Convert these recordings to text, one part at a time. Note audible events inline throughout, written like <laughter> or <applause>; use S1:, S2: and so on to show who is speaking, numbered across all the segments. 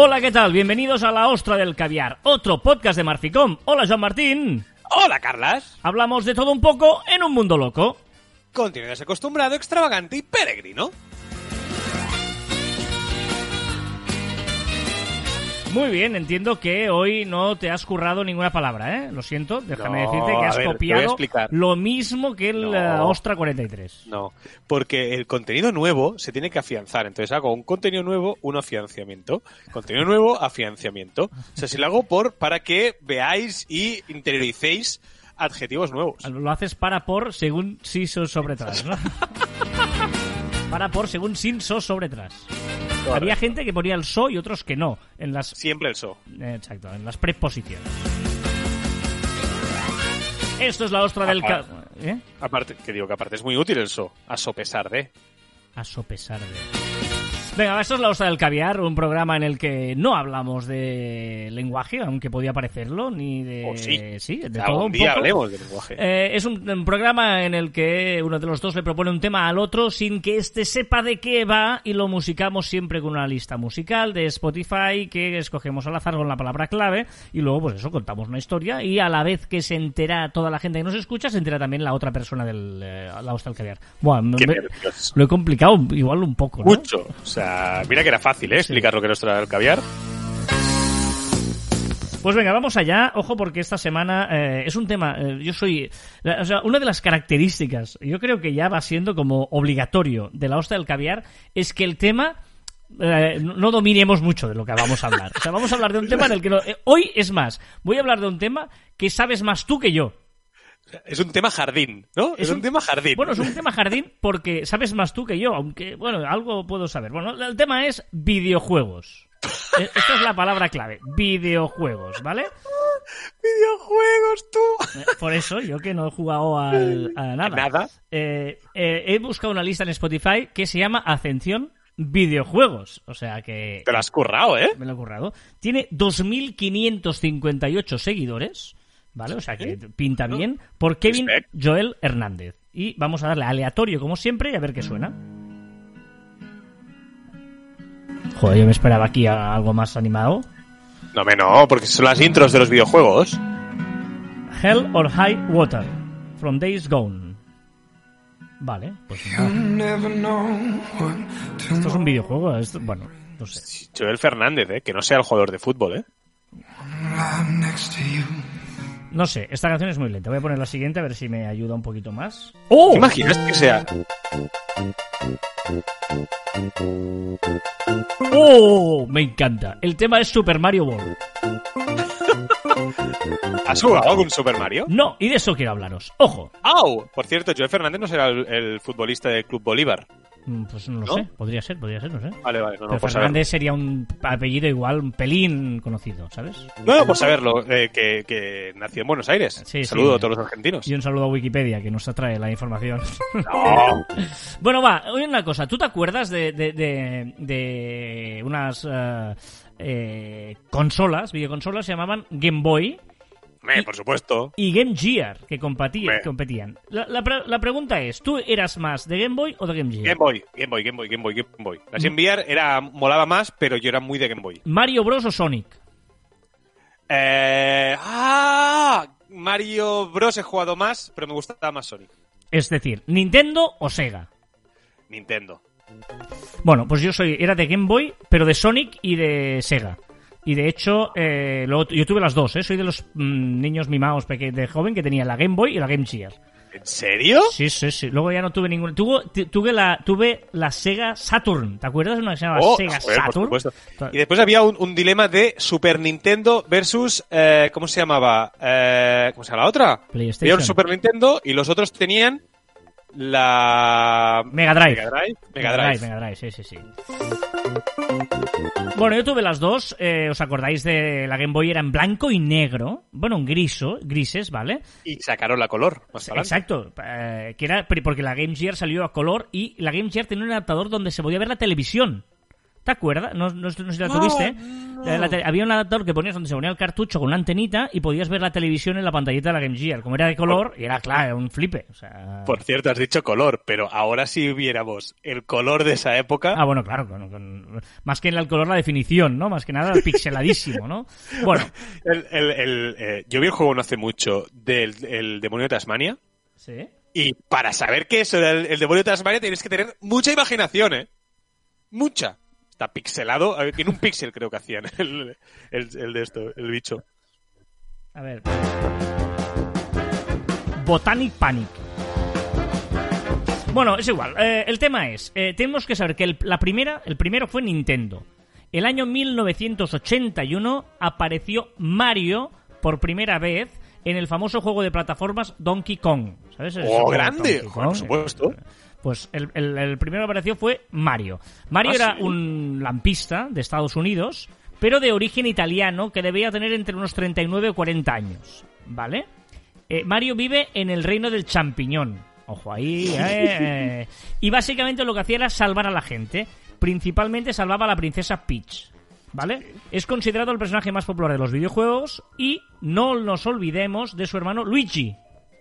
S1: Hola, ¿qué tal? Bienvenidos a La Ostra del Caviar, otro podcast de Marficom. Hola, Joan Martín.
S2: Hola, Carlas.
S1: Hablamos de todo un poco en un mundo loco.
S2: Continúas acostumbrado, extravagante y peregrino.
S1: Muy bien, entiendo que hoy no te has currado ninguna palabra, ¿eh? Lo siento, déjame
S2: No,
S1: decirte que has
S2: ver,
S1: copiado lo mismo que el
S2: No.
S1: eh, Ostra 43.
S2: No, porque el contenido nuevo se tiene que afianzar. Entonces hago un contenido nuevo, un afianciamiento. Contenido nuevo, afianciamiento. O sea, si lo hago por para que veáis y interioricéis adjetivos nuevos.
S1: Lo haces para por según si sobre tras, ¿no? <laughs> para por según sin sos sobre tras. Había gente que ponía el so y otros que no, en las
S2: Siempre el so.
S1: Eh, Exacto, en las preposiciones. Esto es la ostra del... ca- ¿Eh?
S2: Aparte, que digo que aparte es muy útil el so. A sopesar de.
S1: A sopesar de... Venga, esto es la ostra del caviar, un programa en el que no hablamos de lenguaje, aunque podía parecerlo, ni de...
S2: O sí.
S1: de
S2: Algún
S1: todo un
S2: día
S1: poco.
S2: hablemos de lenguaje.
S1: Eh, es un, un programa en el que uno de los dos le propone un tema al otro sin que éste sepa de qué va y lo musicamos siempre con una lista musical de Spotify que escogemos al azar con la palabra clave y luego pues eso contamos una historia y a la vez que se entera toda la gente que nos escucha se entera también la otra persona del eh, la hostia del caviar. Me-
S2: nervios.
S1: lo he complicado igual un poco, ¿no?
S2: Mucho. O sea, mira que era fácil, ¿eh? Explicar lo que nos trae el caviar.
S1: Pues venga, vamos allá. Ojo, porque esta semana eh, es un tema. eh, yo soy. Una de las características, yo creo que ya va siendo como obligatorio de la hostia del caviar, es que el tema. eh, no dominemos mucho de lo que vamos a hablar. O sea, vamos a hablar de un tema en el que. no- hoy es más. Voy a hablar de un tema que sabes más tú que yo.
S2: Es un tema jardín, ¿no? Es,
S1: Es
S2: un,
S1: un-
S2: tema jardín.
S1: Bueno, es un tema jardín porque sabes más tú que yo, aunque, bueno, algo puedo saber. Bueno, el tema es videojuegos. E- Esta es la palabra clave, videojuegos, ¿vale?
S2: Videojuegos, tú.
S1: Eh, Por eso, yo que no he jugado al- a nada.
S2: Nada.
S1: Eh, eh, he buscado una lista en Spotify que se llama Ascensión Videojuegos. O sea que
S2: Te lo has currado, ¿eh?
S1: me lo he currado. Tiene 2.558 seguidores. ¿Vale? O sea que pinta bien. Por Kevin. Joel Hernández. Y vamos a darle aleatorio como siempre y a ver qué suena. Joder, yo me esperaba aquí a- algo más animado.
S2: No, me no, porque son las intros de los videojuegos.
S1: Hell or High Water, from Days Gone. Vale, pues. Esto es un videojuego, esto- bueno, no sé.
S2: Joel Fernández, ¿eh? Que no sea el jugador de fútbol, ¿eh?
S1: No sé, esta canción es muy lenta. Voy a poner la siguiente a ver si me ayuda un poquito más. ¡Oh!
S2: ¿Te imaginas que sea...
S1: ¡Oh! Me encanta. El tema es Super Mario World. <laughs>
S2: ¿Has jugado algún Super Mario?
S1: No, y de eso quiero hablaros. ¡Ojo!
S2: ¡Au! Por cierto, Joel Fernández no será el, el futbolista del Club Bolívar.
S1: Mm, Pues no lo
S2: ¿No?
S1: sé, podría ser, podría ser, no sé.
S2: Vale, vale, no, no,
S1: Pero
S2: saberlo.
S1: Fernández sería un apellido igual, un pelín conocido, ¿sabes?
S2: No, por saberlo, eh, que, que nació en Buenos Aires.
S1: Sí,
S2: Saludo
S1: sí.
S2: a todos los argentinos.
S1: Y un saludo a Wikipedia, que nos trae la información.
S2: No. <laughs> <laughs>
S1: Bueno, va, oye una cosa. ¿Tú te acuerdas de, de, de, de unas eh, eh, consolas, videoconsolas, se llamaban Game Boy
S2: Hombre, por supuesto.
S1: y Game Gear, que competían?
S2: Hombre.
S1: competían. La, la pre- la pregunta es, ¿tú eras más de Game Boy o de Game Gear?
S2: Game Boy, Game Boy, Game Boy, Game Boy, Game Boy. La Game Gear era, molaba más, pero yo era muy de Game Boy.
S1: ¿Mario Bros o Sonic?
S2: Eh, ¡Ah! Mario Bros he jugado más, pero me gustaba más Sonic.
S1: Es decir, ¿Nintendo o Sega?
S2: Nintendo.
S1: Bueno, pues yo soy era de Game Boy, pero de Sonic y de Sega. Y de hecho, eh, luego- yo tuve las dos, ¿eh? Soy de los mm, niños mimados de joven que tenía la Game Boy y la Game Gear.
S2: ¿En serio?
S1: Sí, sí, sí. Luego ya no tuve ningún. Tuve, tu- tuve, la, tuve la Sega Saturn. ¿Te acuerdas de una que se llamaba
S2: Oh,
S1: Sega
S2: joder, por
S1: Saturn?
S2: supuesto. Y después había un, un dilema de Super Nintendo versus. eh, ¿Cómo se llamaba? Eh, ¿Cómo se llama la otra?
S1: PlayStation.
S2: Había un Super Nintendo y los otros tenían la.
S1: Mega Drive.
S2: Mega Drive. Mega Drive.
S1: Mega Drive, sí, sí, sí. Bueno, yo tuve las dos. eh, ¿Os acordáis de la Game Boy? Era en blanco y negro. Bueno, en griso, grises, ¿vale?
S2: Y sacaron la color. Más.
S1: Exacto. eh, que era porque la Game Gear salió a color y la Game Gear tenía un adaptador donde se podía ver la televisión. ¿Te acuerdas? No, no, no sé si la
S2: No,
S1: tuviste. Eh, la había un adaptador que ponías donde se ponía el cartucho con una antenita y podías ver la televisión en la pantallita de la Game Gear. Como era de color, y era claro, era un flipe. O sea...
S2: Por cierto, has dicho color, pero ahora si viéramos el color de esa época.
S1: Ah, bueno, claro, con- con- más que en el color la definición, ¿no? Más que nada pixeladísimo, ¿no? <laughs> Bueno,
S2: el- el- el, eh, yo vi el juego no hace mucho del el demonio de Tasmania.
S1: sí.
S2: Y para saber que eso era el, el demonio de Tasmania tienes que tener mucha imaginación, ¿eh? Mucha. Está pixelado. Tiene un píxel creo que hacían el, el- el de esto, el bicho.
S1: A ver. Botanic Panic. Bueno, es igual. Eh, el tema es, eh, tenemos que saber que el, la primera, el primero fue Nintendo. El año 1981 apareció Mario por primera vez en el famoso juego de plataformas Donkey Kong. ¿Sabes?
S2: ¡Oh, grande! Por supuesto.
S1: Pues el, el- el primero que apareció fue Mario. Mario
S2: Ah,
S1: era
S2: ¿sí?
S1: un lampista de Estados Unidos, pero de origen italiano que debía tener entre unos 39 o 40 años. ¿Vale? Eh, Mario vive en el reino del champiñón. Ojo ahí, eh, eh. Y básicamente lo que hacía era salvar a la gente. Principalmente salvaba a la princesa Peach. ¿Vale? Es considerado el personaje más popular de los videojuegos y no nos olvidemos de su hermano Luigi.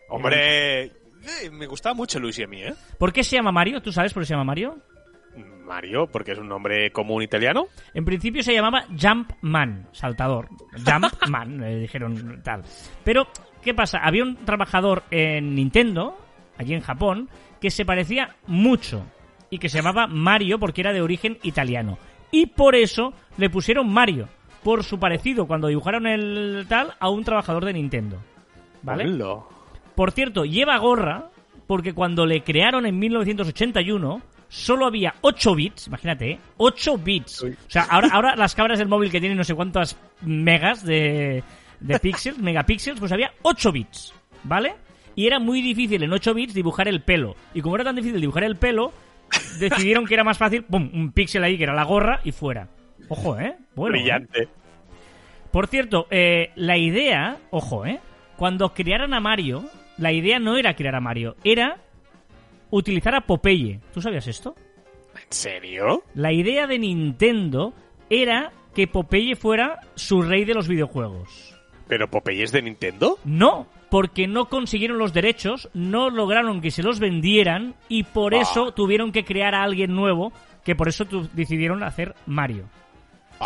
S2: Hombre, eh, me gustaba mucho Luigi a mí, ¿eh?
S1: ¿Por qué se llama Mario? ¿Tú sabes por qué se llama Mario?
S2: Mario, porque es un nombre común italiano.
S1: En principio se llamaba Jumpman, saltador. Jumpman, <laughs> le dijeron tal. Pero, ¿qué pasa? Había un trabajador en Nintendo, allí en Japón, que se parecía mucho y que se llamaba Mario porque era de origen italiano. Y por eso le pusieron Mario, por su parecido cuando dibujaron el tal a un trabajador de Nintendo. ¿Vale?
S2: Hola.
S1: Por cierto, lleva gorra porque cuando le crearon en 1981 solo había 8 bits, imagínate, ¿eh? 8 bits. O sea, ahora, ahora las cámaras del móvil que tienen no sé cuántas megas de, de <laughs> píxeles, megapíxeles, pues había 8 bits, ¿vale? Y era muy difícil en 8 bits dibujar el pelo. Y como era tan difícil dibujar el pelo, decidieron que era más fácil, pum, un píxel ahí que era la gorra y fuera. Ojo, ¿eh? Bueno, ¿eh?
S2: Brillante.
S1: Por cierto, eh, la idea, ojo, ¿eh? Cuando crearon a Mario, la idea no era crear a Mario, era utilizar a Popeye. ¿Tú sabías esto?
S2: ¿En serio?
S1: La idea de Nintendo era que Popeye fuera su rey de los videojuegos.
S2: ¿Pero Popeye es de Nintendo?
S1: No, porque no consiguieron los derechos, no lograron que se los vendieran y por
S2: Ah.
S1: eso tuvieron que crear a alguien nuevo, que por eso decidieron hacer Mario. O.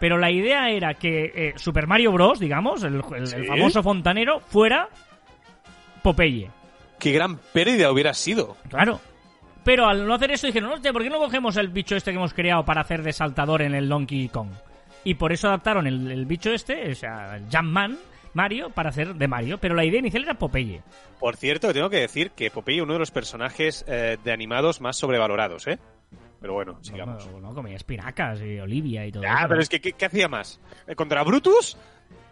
S1: Pero la idea era que eh, Super Mario Bros., digamos, el, el- el
S2: Sí.
S1: famoso fontanero, fuera Popeye.
S2: ¡Qué gran pérdida hubiera sido!
S1: Claro. Pero al no hacer eso dijeron, hostia, ¿por qué no cogemos el bicho este que hemos creado para hacer de saltador en el Donkey Kong? Y por eso adaptaron el, el bicho este, o sea, el Jumpman, Mario, para hacer de Mario. Pero la idea inicial era Popeye.
S2: Por cierto, tengo que decir que Popeye es uno de los personajes eh, de animados más sobrevalorados, ¿eh? Pero bueno, sigamos.
S1: No, no, comía espinacas y Olivia y todo
S2: Ah,
S1: eso.
S2: pero es que, ¿qué, qué hacía más? Eh, ¿Contra Brutus?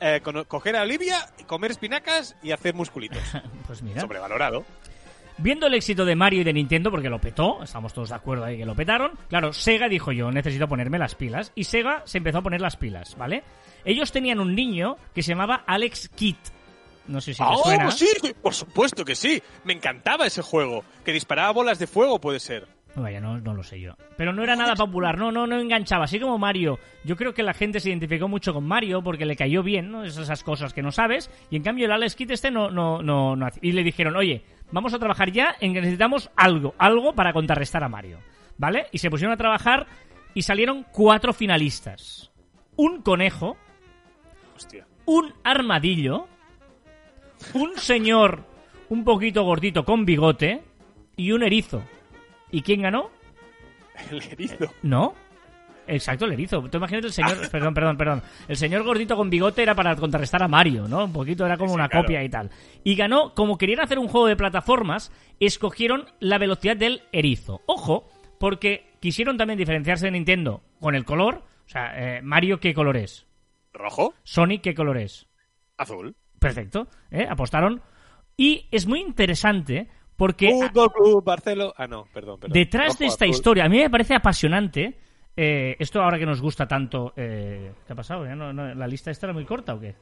S2: Eh, con- coger a Olivia, comer espinacas y hacer musculitos. <laughs>
S1: Pues mira.
S2: Sobrevalorado.
S1: Viendo el éxito de Mario y de Nintendo, porque lo petó, estamos todos de acuerdo ahí que lo petaron, claro, Sega dijo yo, necesito ponerme las pilas. Y Sega se empezó a poner las pilas, ¿vale? Ellos tenían un niño que se llamaba Alex Kidd. No sé si te
S2: ¡Ah,
S1: suena.
S2: sí! Por supuesto que sí. Me encantaba ese juego. Que disparaba bolas de fuego, puede ser.
S1: Vaya, no, no lo sé yo. Pero no era nada popular, no, no, no enganchaba. Así como Mario. Yo creo que la gente se identificó mucho con Mario porque le cayó bien, ¿no? Esas cosas que no sabes. Y en cambio el Alex Kidd este no, no, no, no Y le dijeron, oye, vamos a trabajar ya en que necesitamos algo, algo para contrarrestar a Mario. ¿Vale? Y se pusieron a trabajar y salieron cuatro finalistas. Un conejo,
S2: Hostia.
S1: un armadillo, un señor un poquito gordito con bigote y un erizo. ¿Y quién ganó?
S2: El erizo.
S1: No. Exacto, el erizo. Tú imagínate el señor, <laughs> perdón, perdón, perdón. El señor gordito con bigote era para contrarrestar a Mario, ¿no? Un poquito era como
S2: Sí,
S1: una
S2: claro.
S1: copia y tal. Y ganó, como querían hacer un juego de plataformas, escogieron la velocidad del erizo. Ojo, porque quisieron también diferenciarse de Nintendo con el color. O sea, eh, Mario, ¿qué color es?
S2: ¿Rojo?
S1: Sonic, ¿qué color es?
S2: Azul.
S1: Perfecto, ¿eh? apostaron. Y es muy interesante porque
S2: Fútbol Club Barcelona. Ah, no, perdón, perdón.
S1: detrás de esta historia, a mí me parece apasionante. eh, esto ahora que nos gusta tanto. eh, ¿Qué ha pasado? ¿Ya no- no- ¿La lista esta era muy corta o qué?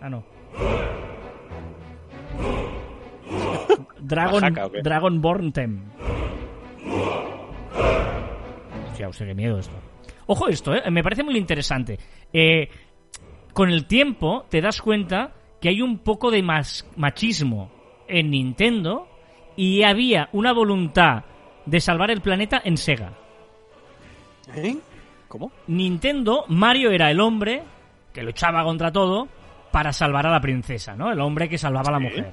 S1: Ah, no. <laughs> Dragon,
S2: ¿Majaca o qué?
S1: Dragonborn Tem. Hostia, hostia, qué miedo esto. Ojo esto, eh, me parece muy interesante. Eh, con el tiempo te das cuenta que hay un poco de machismo en Nintendo y había una voluntad de salvar el planeta en Sega.
S2: ¿Eh? ¿Cómo?
S1: Nintendo, Mario era el hombre que luchaba contra todo para salvar a la princesa, ¿no? El hombre que salvaba a la mujer.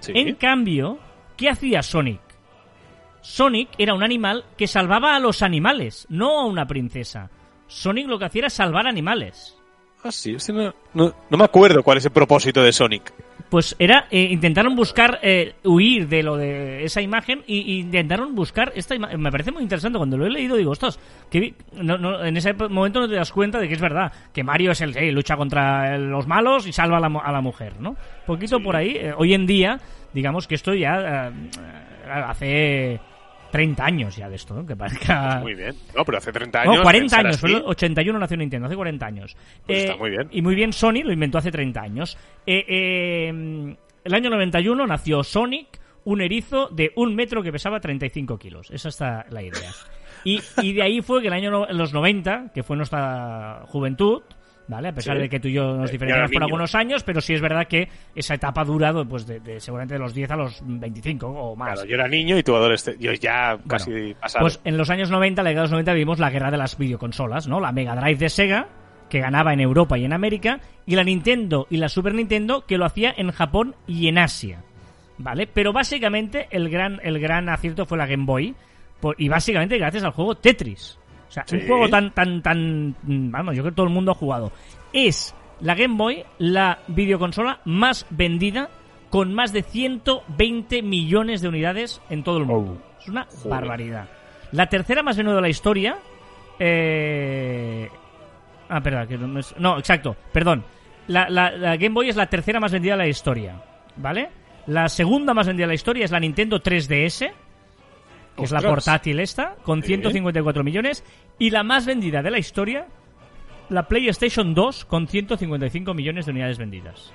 S2: Sí.
S1: En cambio, ¿qué hacía Sonic? Sonic era un animal que salvaba a los animales, no a una princesa. Sonic lo que hacía era salvar animales.
S2: Ah, sí, no, no, no me acuerdo cuál es el propósito de Sonic.
S1: Pues era, eh, intentaron buscar, eh, huir de lo de esa imagen y, y intentaron buscar esta imagen. Me parece muy interesante. Cuando lo he leído digo, ostras, que vi- no, no, en ese momento no te das cuenta de que es verdad, que Mario es el que lucha contra los malos y salva a la, a la mujer, ¿no? Poquito por ahí. eh, hoy en día, digamos que esto ya eh, hace 30 años ya de esto, ¿no? Que parezca...
S2: Muy bien. No, pero hace 30 años.
S1: No, 40
S2: pensar
S1: años, fue el 81 nació Nintendo, hace 40 años.
S2: Pues está muy bien.
S1: Y muy bien, Sony lo inventó hace 30 años. Eh, eh, el año 91 nació Sonic, un erizo de un metro que pesaba 35 kilos. Esa está la idea. Y, y de ahí fue que el año en los 90, que fue nuestra juventud, ¿vale? A pesar
S2: Sí.
S1: de que tú y yo nos
S2: Eh,
S1: diferenciamos por algunos años, pero sí es verdad que esa etapa ha durado pues de, de- seguramente de los 10 a los 25 o más.
S2: Claro, yo era niño y tú adolescente. Yo ya casi pasado.
S1: Pues en los años 90, la década de los 90, vimos la guerra de las videoconsolas, ¿no? La Mega Drive de Sega, que ganaba en Europa y en América, y la Nintendo y la Super Nintendo, que lo hacía en Japón y en Asia. ¿Vale? Pero básicamente el gran, el gran acierto fue la Game Boy, por- y básicamente gracias al juego Tetris. O sea, un juego tan, tan, tan... Vamos, yo creo que todo el mundo ha jugado. Es la Game Boy la videoconsola más vendida con más de 120 millones de unidades en todo el mundo. Es una
S2: Joder.
S1: barbaridad. La tercera más vendida de la historia... Eh... Ah, perdón, que no, es- no, exacto, perdón. La, la- la Game Boy es la tercera más vendida de la historia, ¿vale? La segunda más vendida de la historia es la Nintendo 3DS, que es la portátil esta, con
S2: Sí.
S1: 154 millones. Y la más vendida de la historia, la PlayStation 2, con 155 millones de unidades vendidas.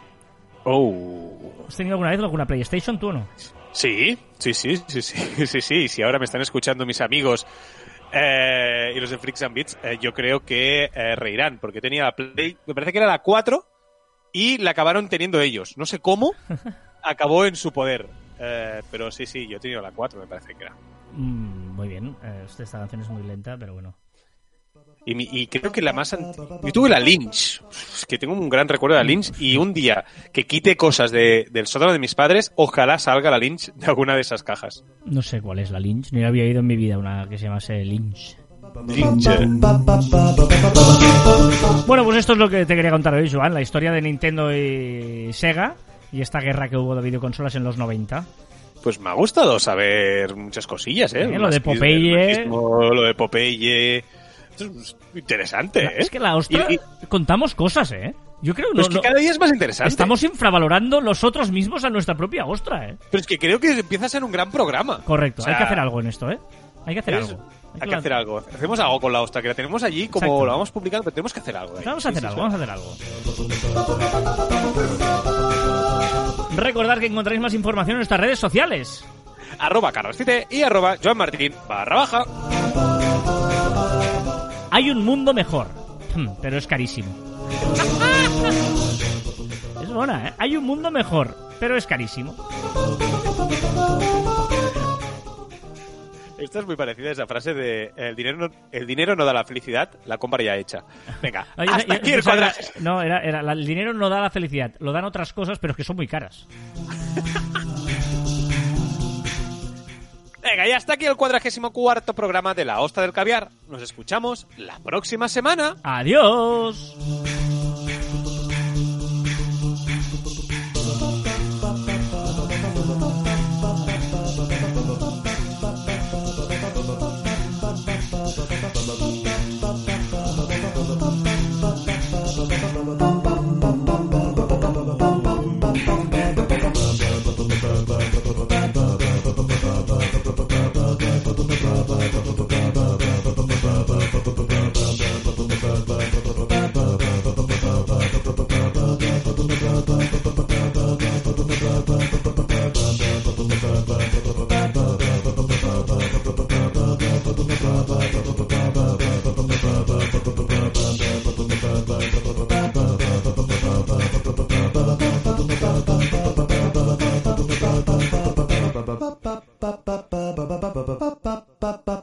S2: Oh.
S1: ¿Has tenido alguna vez alguna PlayStation tú o no?
S2: Sí, sí, sí, sí, sí, <laughs> sí, sí. Si ahora me están escuchando mis amigos eh, y los de Freaks and Beats, eh, yo creo que eh, reirán, porque tenía la Play, me parece que era la 4 y la acabaron teniendo ellos. No sé cómo <laughs> acabó en su poder. Eh, pero sí, sí, yo he tenido la 4, me parece que era.
S1: Mm, muy bien, eh, esta canción es muy lenta, pero bueno.
S2: Y, mi- y creo que la más antigua... Yo tuve la Lynch, es que tengo un gran recuerdo de la Lynch y un día que quite cosas de- del sótano de mis padres, ojalá salga la Lynch de alguna de esas cajas.
S1: No sé cuál es la Lynch, ni había oído en mi vida una que se llamase Lynch.
S2: Lynch.
S1: Bueno, pues esto es lo que te quería contar hoy, Joan, la historia de Nintendo y Sega y esta guerra que hubo de videoconsolas en los 90.
S2: Pues me ha gustado saber muchas cosillas, ¿eh?
S1: Eh, lo de Popeye.
S2: Lo de Popeye. Esto es interesante, ¿eh?
S1: Es que la ostra
S2: Y- y-
S1: contamos cosas, ¿eh? Yo creo
S2: es
S1: no-
S2: que
S1: no-
S2: cada día es más interesante.
S1: estamos infravalorando nosotros mismos a nuestra propia ostra, ¿eh?
S2: Pero es que creo que empieza a ser un gran programa.
S1: Correcto,
S2: O sea,
S1: hay que hacer algo en esto, ¿eh? Hay que hacer
S2: es-
S1: algo.
S2: Hay que hacer algo. Hacemos algo con la ostra, que la tenemos allí, como
S1: Exacto.
S2: la vamos publicando, pero tenemos que hacer algo. ahí.
S1: Vamos a hacer
S2: sí,
S1: algo,
S2: sí.
S1: vamos a hacer algo. Recordad que encontráis más información en nuestras redes sociales.
S2: Arroba y arroba Joan Martín barra baja.
S1: Hay un mundo mejor, Hmm, pero es carísimo. <laughs> es buena, ¿eh? Hay un mundo mejor, pero es carísimo.
S2: Esto es muy parecida a esa frase de el dinero no, da la felicidad, la compra ya hecha. Venga,
S1: no,
S2: aquí el era,
S1: No, era, el dinero no da la felicidad, lo dan otras cosas, pero es que son muy caras.
S2: Venga, y hasta aquí el cuadragésimo cuarto programa de La Hosta del Caviar. Nos escuchamos la próxima semana.
S1: ¡Adiós!
S3: ba ba ba ba ba ba